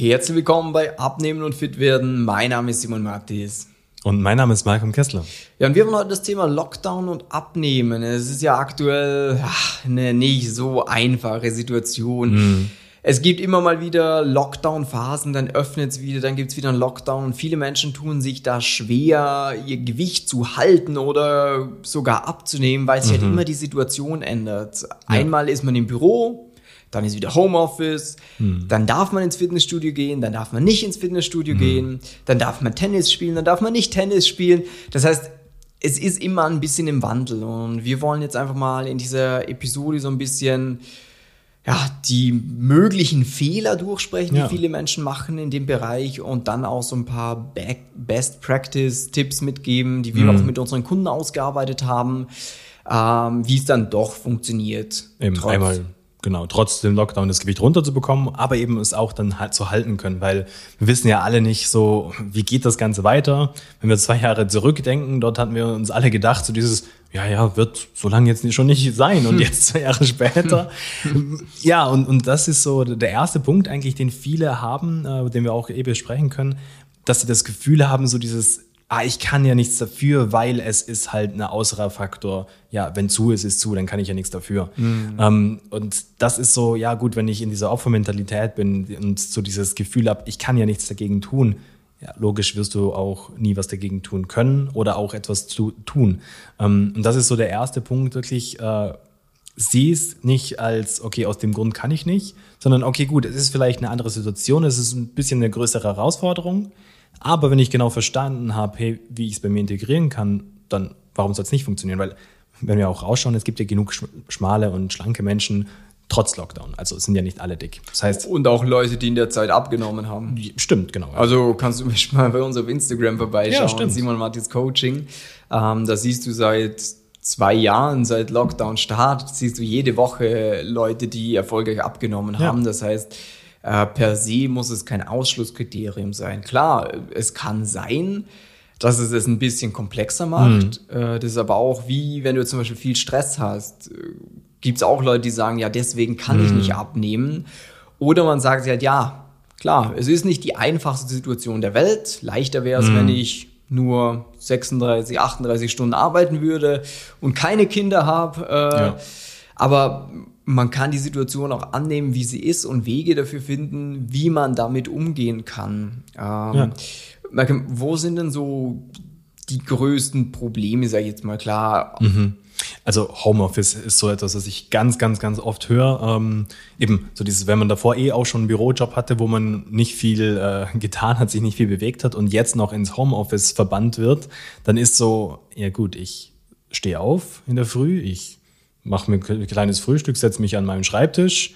Herzlich willkommen bei Abnehmen und Fit werden. Mein Name ist Simon Mattis. Und mein Name ist Malcolm Kessler. Ja, und wir haben heute das Thema Lockdown und Abnehmen. Es ist ja aktuell ach, eine nicht so einfache Situation. Mhm. Es gibt immer mal wieder Lockdown-Phasen, dann öffnet es wieder, dann gibt es wieder einen Lockdown und viele Menschen tun sich da schwer, ihr Gewicht zu halten oder sogar abzunehmen, weil sich mhm. halt immer die Situation ändert. Ja. Einmal ist man im Büro, dann ist wieder Homeoffice, hm. dann darf man ins Fitnessstudio gehen, dann darf man nicht ins Fitnessstudio hm. gehen, dann darf man Tennis spielen, dann darf man nicht Tennis spielen. Das heißt, es ist immer ein bisschen im Wandel und wir wollen jetzt einfach mal in dieser Episode so ein bisschen ja, die möglichen Fehler durchsprechen, ja. die viele Menschen machen in dem Bereich und dann auch so ein paar Best Practice Tipps mitgeben, die wir mhm. auch mit unseren Kunden ausgearbeitet haben, ähm, wie es dann doch funktioniert. Eben trotz, einmal genau, trotz dem Lockdown das Gewicht runterzubekommen, aber eben es auch dann halt zu halten können, weil wir wissen ja alle nicht so, wie geht das Ganze weiter. Wenn wir zwei Jahre zurückdenken, dort hatten wir uns alle gedacht, so dieses, ja, ja, wird so lange jetzt schon nicht sein und jetzt zwei Jahre später. ja, und, und das ist so der erste Punkt eigentlich, den viele haben, äh, den wir auch eben besprechen können, dass sie das Gefühl haben, so dieses, ah, ich kann ja nichts dafür, weil es ist halt ein außerer Faktor. Ja, wenn zu ist, ist zu, dann kann ich ja nichts dafür. Mhm. Ähm, und das ist so, ja gut, wenn ich in dieser Opfermentalität bin und so dieses Gefühl habe, ich kann ja nichts dagegen tun, ja, logisch wirst du auch nie was dagegen tun können oder auch etwas zu tun. Ähm, und das ist so der erste Punkt, wirklich, äh, sieh es nicht als, okay, aus dem Grund kann ich nicht, sondern okay, gut, es ist vielleicht eine andere Situation, es ist ein bisschen eine größere Herausforderung. Aber wenn ich genau verstanden habe, hey, wie ich es bei mir integrieren kann, dann warum soll es nicht funktionieren? Weil, wenn wir auch rausschauen, es gibt ja genug schmale und schlanke Menschen, trotz Lockdown. Also es sind ja nicht alle dick. Das heißt und auch Leute, die in der Zeit abgenommen haben. Stimmt, genau. Also kannst du mich mal bei uns auf Instagram vorbeischauen. Ja, stimmt. Simon Mattis Coaching. Ähm, da siehst du seit zwei Jahren, seit Lockdown Start, siehst du jede Woche Leute, die erfolgreich abgenommen ja. haben. Das heißt, äh, per se muss es kein Ausschlusskriterium sein. Klar, es kann sein, dass es es ein bisschen komplexer macht. Mhm. Äh, das ist aber auch wie, wenn du zum Beispiel viel Stress hast, äh, gibt es auch Leute, die sagen, ja, deswegen kann mhm. ich nicht abnehmen. Oder man sagt halt, ja, klar, es ist nicht die einfachste Situation der Welt. Leichter wäre es, mhm. wenn ich nur 36, 38 Stunden arbeiten würde und keine Kinder habe. Äh, ja. Aber man kann die Situation auch annehmen, wie sie ist und Wege dafür finden, wie man damit umgehen kann. Ähm, ja. wo sind denn so die größten Probleme, sag ich jetzt mal klar? Mhm. Also Homeoffice ist so etwas, was ich ganz, ganz, ganz oft höre. Ähm, eben so dieses, wenn man davor eh auch schon einen Bürojob hatte, wo man nicht viel äh, getan hat, sich nicht viel bewegt hat und jetzt noch ins Homeoffice verbannt wird, dann ist so, ja gut, ich stehe auf in der Früh, ich mache mir ein kleines Frühstück, setze mich an meinen Schreibtisch,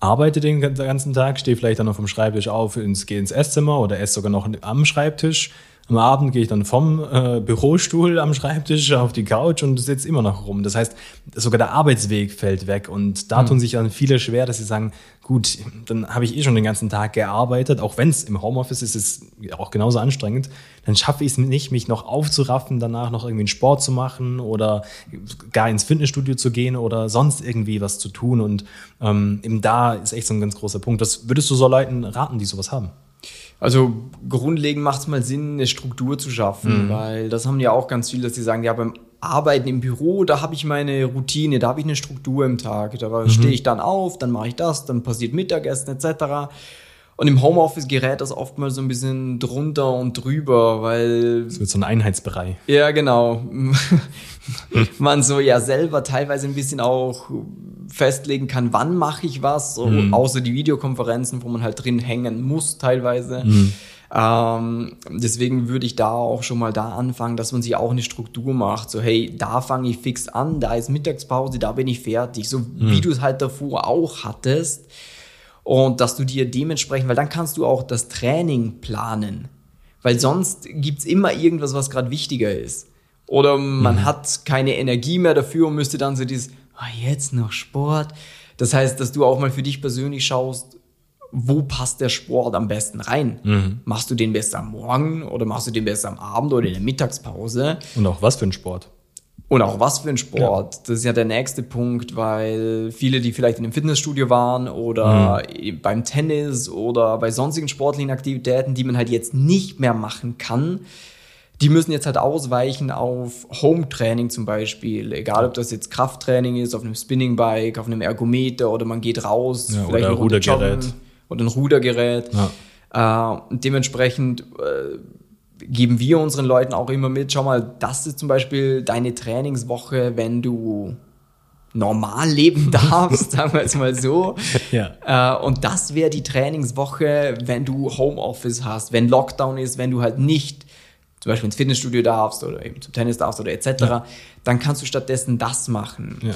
arbeite den ganzen Tag, stehe vielleicht dann noch vom Schreibtisch auf, ins, gehe ins Esszimmer oder esse sogar noch am Schreibtisch, am Abend gehe ich dann vom äh, Bürostuhl am Schreibtisch auf die Couch und sitze immer noch rum. Das heißt, sogar der Arbeitsweg fällt weg. Und da mhm. tun sich dann viele schwer, dass sie sagen, gut, dann habe ich eh schon den ganzen Tag gearbeitet, auch wenn es im Homeoffice ist, ist es auch genauso anstrengend. Dann schaffe ich es nicht, mich noch aufzuraffen, danach noch irgendwie einen Sport zu machen oder gar ins Fitnessstudio zu gehen oder sonst irgendwie was zu tun. Und ähm, eben da ist echt so ein ganz großer Punkt. Was würdest du so Leuten raten, die sowas haben? Also grundlegend macht es mal Sinn, eine Struktur zu schaffen, mhm. weil das haben ja auch ganz viele, dass sie sagen, ja, beim Arbeiten im Büro, da habe ich meine Routine, da habe ich eine Struktur im Tag. Da mhm. stehe ich dann auf, dann mache ich das, dann passiert Mittagessen etc. Und im Homeoffice gerät das oftmals so ein bisschen drunter und drüber, weil. Es wird so ein Einheitsbereich. Ja, genau. Man so ja selber teilweise ein bisschen auch festlegen kann, wann mache ich was, so, mhm. außer die Videokonferenzen, wo man halt drin hängen muss teilweise. Mhm. Ähm, deswegen würde ich da auch schon mal da anfangen, dass man sich auch eine Struktur macht. So, hey, da fange ich fix an, da ist Mittagspause, da bin ich fertig. So mhm. wie du es halt davor auch hattest. Und dass du dir dementsprechend, weil dann kannst du auch das Training planen. Weil sonst gibt's immer irgendwas, was gerade wichtiger ist. Oder man mhm. hat keine Energie mehr dafür und müsste dann so dieses, oh, jetzt noch Sport. Das heißt, dass du auch mal für dich persönlich schaust, wo passt der Sport am besten rein? Mhm. Machst du den besser am Morgen oder machst du den besser am Abend oder in der Mittagspause? Und auch was für ein Sport? Und auch was für ein Sport. Ja. Das ist ja der nächste Punkt, weil viele, die vielleicht in einem Fitnessstudio waren oder mhm. beim Tennis oder bei sonstigen sportlichen Aktivitäten, die man halt jetzt nicht mehr machen kann, die müssen jetzt halt ausweichen auf Home-Training zum Beispiel. Egal, ob das jetzt Krafttraining ist, auf einem Spinning-Bike, auf einem Ergometer oder man geht raus. Ja, oder ein Rudergerät. Oder ein Rudergerät. Ja. Äh, dementsprechend äh, geben wir unseren Leuten auch immer mit, schau mal, das ist zum Beispiel deine Trainingswoche, wenn du normal leben darfst, sagen wir es mal so. Ja. Äh, und das wäre die Trainingswoche, wenn du Homeoffice hast, wenn Lockdown ist, wenn du halt nicht zum Beispiel ins Fitnessstudio darfst oder eben zum Tennis darfst oder etc., ja. dann kannst du stattdessen das machen. Ja.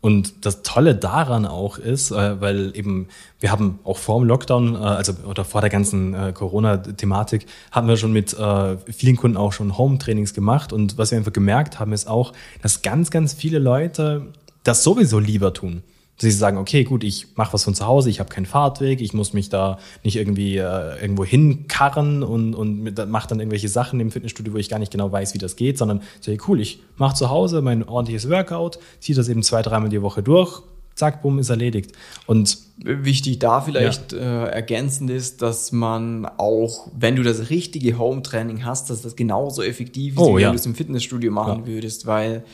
Und das Tolle daran auch ist, äh, weil eben wir haben auch vor dem Lockdown, äh, also oder vor der ganzen äh, Corona-Thematik, haben wir schon mit äh, vielen Kunden auch schon Home-Trainings gemacht. Und was wir einfach gemerkt haben, ist auch, dass ganz, ganz viele Leute das sowieso lieber tun sie sagen, okay, gut, ich mache was von zu Hause, ich habe keinen Fahrtweg, ich muss mich da nicht irgendwie äh, irgendwo hinkarren und, und mache dann irgendwelche Sachen im Fitnessstudio, wo ich gar nicht genau weiß, wie das geht, sondern sage, cool, ich mache zu Hause mein ordentliches Workout, ziehe das eben zwei, dreimal die Woche durch, zack, bumm, ist erledigt. Und wichtig da vielleicht ja. äh, ergänzend ist, dass man auch, wenn du das richtige Home-Training hast, dass das genauso effektiv ist, oh, wie ja. wenn du es im Fitnessstudio machen ja. würdest, weil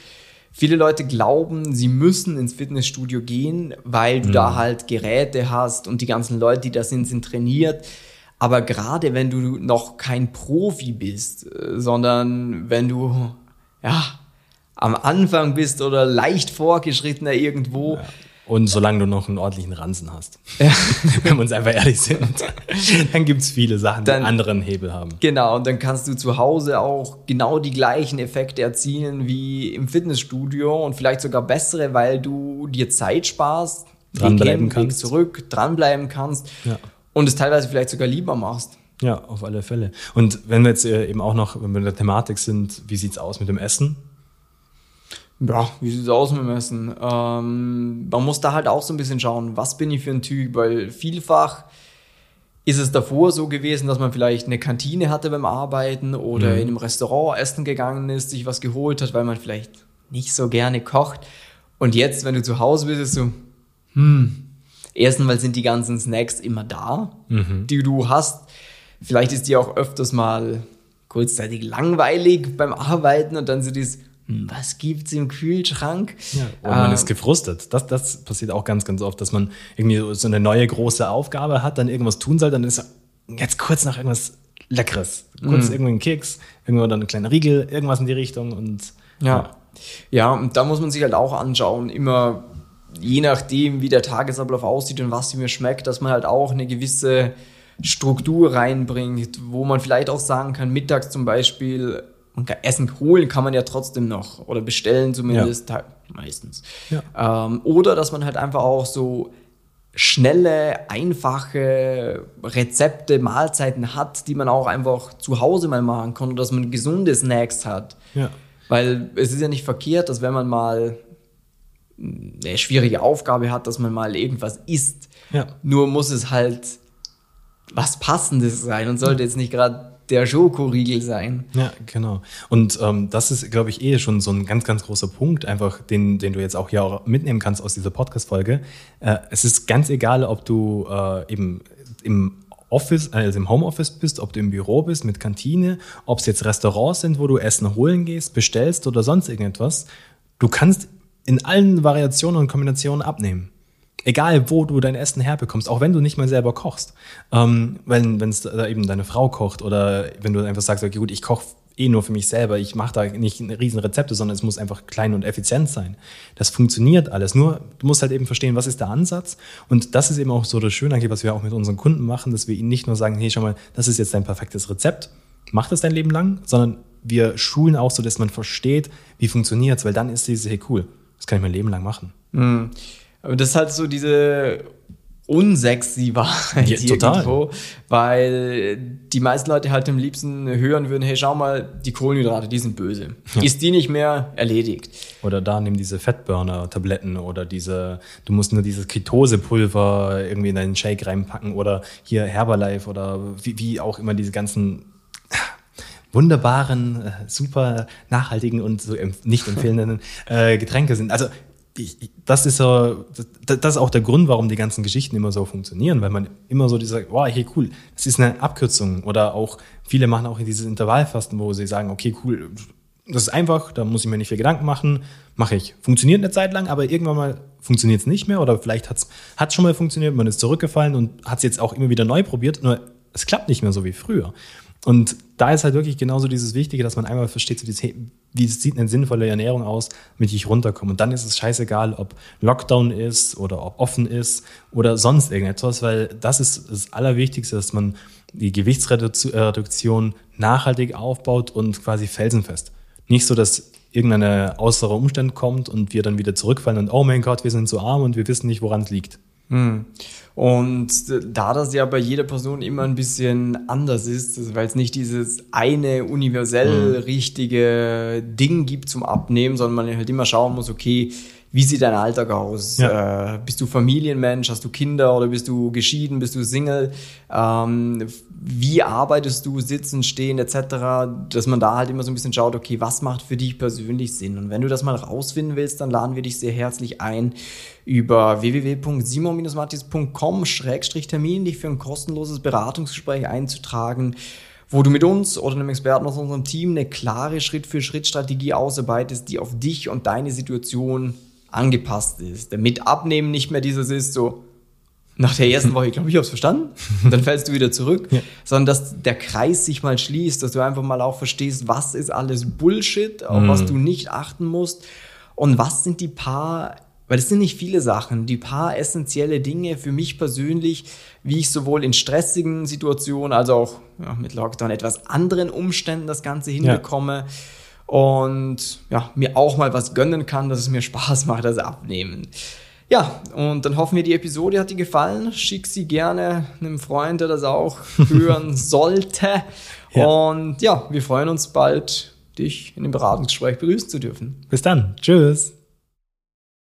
Viele Leute glauben, sie müssen ins Fitnessstudio gehen, weil du mhm. da halt Geräte hast und die ganzen Leute, die da sind, sind trainiert. Aber gerade wenn du noch kein Profi bist, äh, sondern wenn du ja am Anfang bist oder leicht vorgeschrittener irgendwo, ja. Und solange du noch einen ordentlichen Ransen hast, ja. wenn wir uns einfach ehrlich sind, dann gibt es viele Sachen, die dann, anderen Hebel haben. Genau, und dann kannst du zu Hause auch genau die gleichen Effekte erzielen wie im Fitnessstudio und vielleicht sogar bessere, weil du dir Zeit sparst, dranbleiben kannst, zurück, dranbleiben kannst ja. und es teilweise vielleicht sogar lieber machst. Ja, auf alle Fälle. Und wenn wir jetzt äh, eben auch noch, wenn wir in der Thematik sind, wie sieht's aus mit dem Essen? Ja, wie sieht es aus mit dem Essen? Ähm, man muss da halt auch so ein bisschen schauen, was bin ich für ein Typ, weil vielfach ist es davor so gewesen, dass man vielleicht eine Kantine hatte beim Arbeiten oder mhm. in einem Restaurant essen gegangen ist, sich was geholt hat, weil man vielleicht nicht so gerne kocht. Und jetzt, wenn du zu Hause bist, ist so, hm, erstens mal sind die ganzen Snacks immer da, mhm. die du hast. Vielleicht ist die auch öfters mal kurzzeitig langweilig beim Arbeiten und dann sind die hm, was gibt's im Kühlschrank? Ja, und man ähm, ist gefrustet. Das, das passiert auch ganz, ganz oft, dass man irgendwie so eine neue große Aufgabe hat, dann irgendwas tun soll, dann ist jetzt kurz nach irgendwas Leckeres. Kurz mm. irgendwie ein Keks, irgendwo dann ein kleiner Riegel, irgendwas in die Richtung und. Ja. ja. Ja, und da muss man sich halt auch anschauen, immer je nachdem, wie der Tagesablauf aussieht und was mir schmeckt, dass man halt auch eine gewisse Struktur reinbringt, wo man vielleicht auch sagen kann, mittags zum Beispiel und Essen holen kann man ja trotzdem noch oder bestellen zumindest ja. meistens. Ja. Ähm, oder dass man halt einfach auch so schnelle, einfache Rezepte, Mahlzeiten hat, die man auch einfach zu Hause mal machen kann oder dass man gesunde Snacks hat. Ja. Weil es ist ja nicht verkehrt, dass wenn man mal eine schwierige Aufgabe hat, dass man mal irgendwas isst. Ja. Nur muss es halt was Passendes sein und sollte jetzt nicht gerade der Schokoriegel sein. Ja, genau. Und ähm, das ist, glaube ich, eh schon so ein ganz, ganz großer Punkt, einfach, den, den du jetzt auch hier auch mitnehmen kannst aus dieser Podcast-Folge. Äh, es ist ganz egal, ob du äh, eben im Office, also im Homeoffice bist, ob du im Büro bist mit Kantine, ob es jetzt Restaurants sind, wo du Essen holen gehst, bestellst oder sonst irgendetwas. Du kannst in allen Variationen und Kombinationen abnehmen. Egal, wo du dein Essen herbekommst, auch wenn du nicht mal selber kochst. Ähm, wenn es da eben deine Frau kocht oder wenn du einfach sagst, okay, gut, ich koche eh nur für mich selber, ich mache da nicht riesen Rezepte, sondern es muss einfach klein und effizient sein. Das funktioniert alles. Nur du musst halt eben verstehen, was ist der Ansatz. Und das ist eben auch so das Schöne, was wir auch mit unseren Kunden machen, dass wir ihnen nicht nur sagen, hey, schau mal, das ist jetzt dein perfektes Rezept, mach das dein Leben lang, sondern wir schulen auch so, dass man versteht, wie funktioniert es, weil dann ist diese, hey cool, das kann ich mein Leben lang machen. Mhm. Aber das ist halt so diese unsexy Wahrheit ja, total. irgendwo, weil die meisten Leute halt am liebsten hören würden, hey, schau mal, die Kohlenhydrate, die sind böse. Ja. Ist die nicht mehr erledigt? Oder da nimm diese Fettburner-Tabletten oder diese, du musst nur dieses Ketosepulver irgendwie in deinen Shake reinpacken oder hier Herbalife oder wie, wie auch immer diese ganzen wunderbaren, äh, super nachhaltigen und so nicht empfehlenden äh, Getränke sind. Also ich, das ist so, das, das, ist auch der Grund, warum die ganzen Geschichten immer so funktionieren, weil man immer so dieser, wow, hey, cool, das ist eine Abkürzung. Oder auch, viele machen auch dieses Intervallfasten, wo sie sagen, okay, cool, das ist einfach, da muss ich mir nicht viel Gedanken machen, mache ich. Funktioniert eine Zeit lang, aber irgendwann mal funktioniert es nicht mehr oder vielleicht hat es schon mal funktioniert, man ist zurückgefallen und hat es jetzt auch immer wieder neu probiert, nur es klappt nicht mehr so wie früher. Und da ist halt wirklich genauso dieses Wichtige, dass man einmal versteht, wie sieht eine sinnvolle Ernährung aus, damit ich runterkomme. Und dann ist es scheißegal, ob Lockdown ist oder ob offen ist oder sonst irgendetwas, weil das ist das Allerwichtigste, dass man die Gewichtsreduktion nachhaltig aufbaut und quasi felsenfest. Nicht so, dass irgendeine äußere Umstand kommt und wir dann wieder zurückfallen und oh mein Gott, wir sind so arm und wir wissen nicht, woran es liegt. Hm. Und da das ja bei jeder Person immer ein bisschen anders ist, weil es nicht dieses eine universell hm. richtige Ding gibt zum Abnehmen, sondern man halt immer schauen muss, okay, wie sieht dein Alltag aus? Ja. Äh, bist du Familienmensch? Hast du Kinder oder bist du geschieden? Bist du Single? Ähm, wie arbeitest du? Sitzen, stehen etc. Dass man da halt immer so ein bisschen schaut, okay, was macht für dich persönlich Sinn? Und wenn du das mal rausfinden willst, dann laden wir dich sehr herzlich ein über www.simon-matis.com-termin dich für ein kostenloses Beratungsgespräch einzutragen wo du mit uns oder einem Experten aus unserem Team eine klare Schritt-für-Schritt-Strategie ausarbeitest, die auf dich und deine Situation angepasst ist. Damit Abnehmen nicht mehr dieses ist, so nach der ersten Woche, ich glaube, ich habe es verstanden, und dann fällst du wieder zurück, ja. sondern dass der Kreis sich mal schließt, dass du einfach mal auch verstehst, was ist alles Bullshit, auf mm. was du nicht achten musst und was sind die paar, weil es sind nicht viele Sachen, die paar essentielle Dinge für mich persönlich, wie ich sowohl in stressigen Situationen als auch ja, mit Lockdown etwas anderen Umständen das Ganze hinbekomme. Ja und ja, mir auch mal was gönnen kann, dass es mir Spaß macht, das Abnehmen. Ja, und dann hoffen wir, die Episode hat dir gefallen. Schick sie gerne einem Freund, der das auch hören sollte. Ja. Und ja, wir freuen uns bald, dich in dem Beratungsgespräch begrüßen zu dürfen. Bis dann. Tschüss.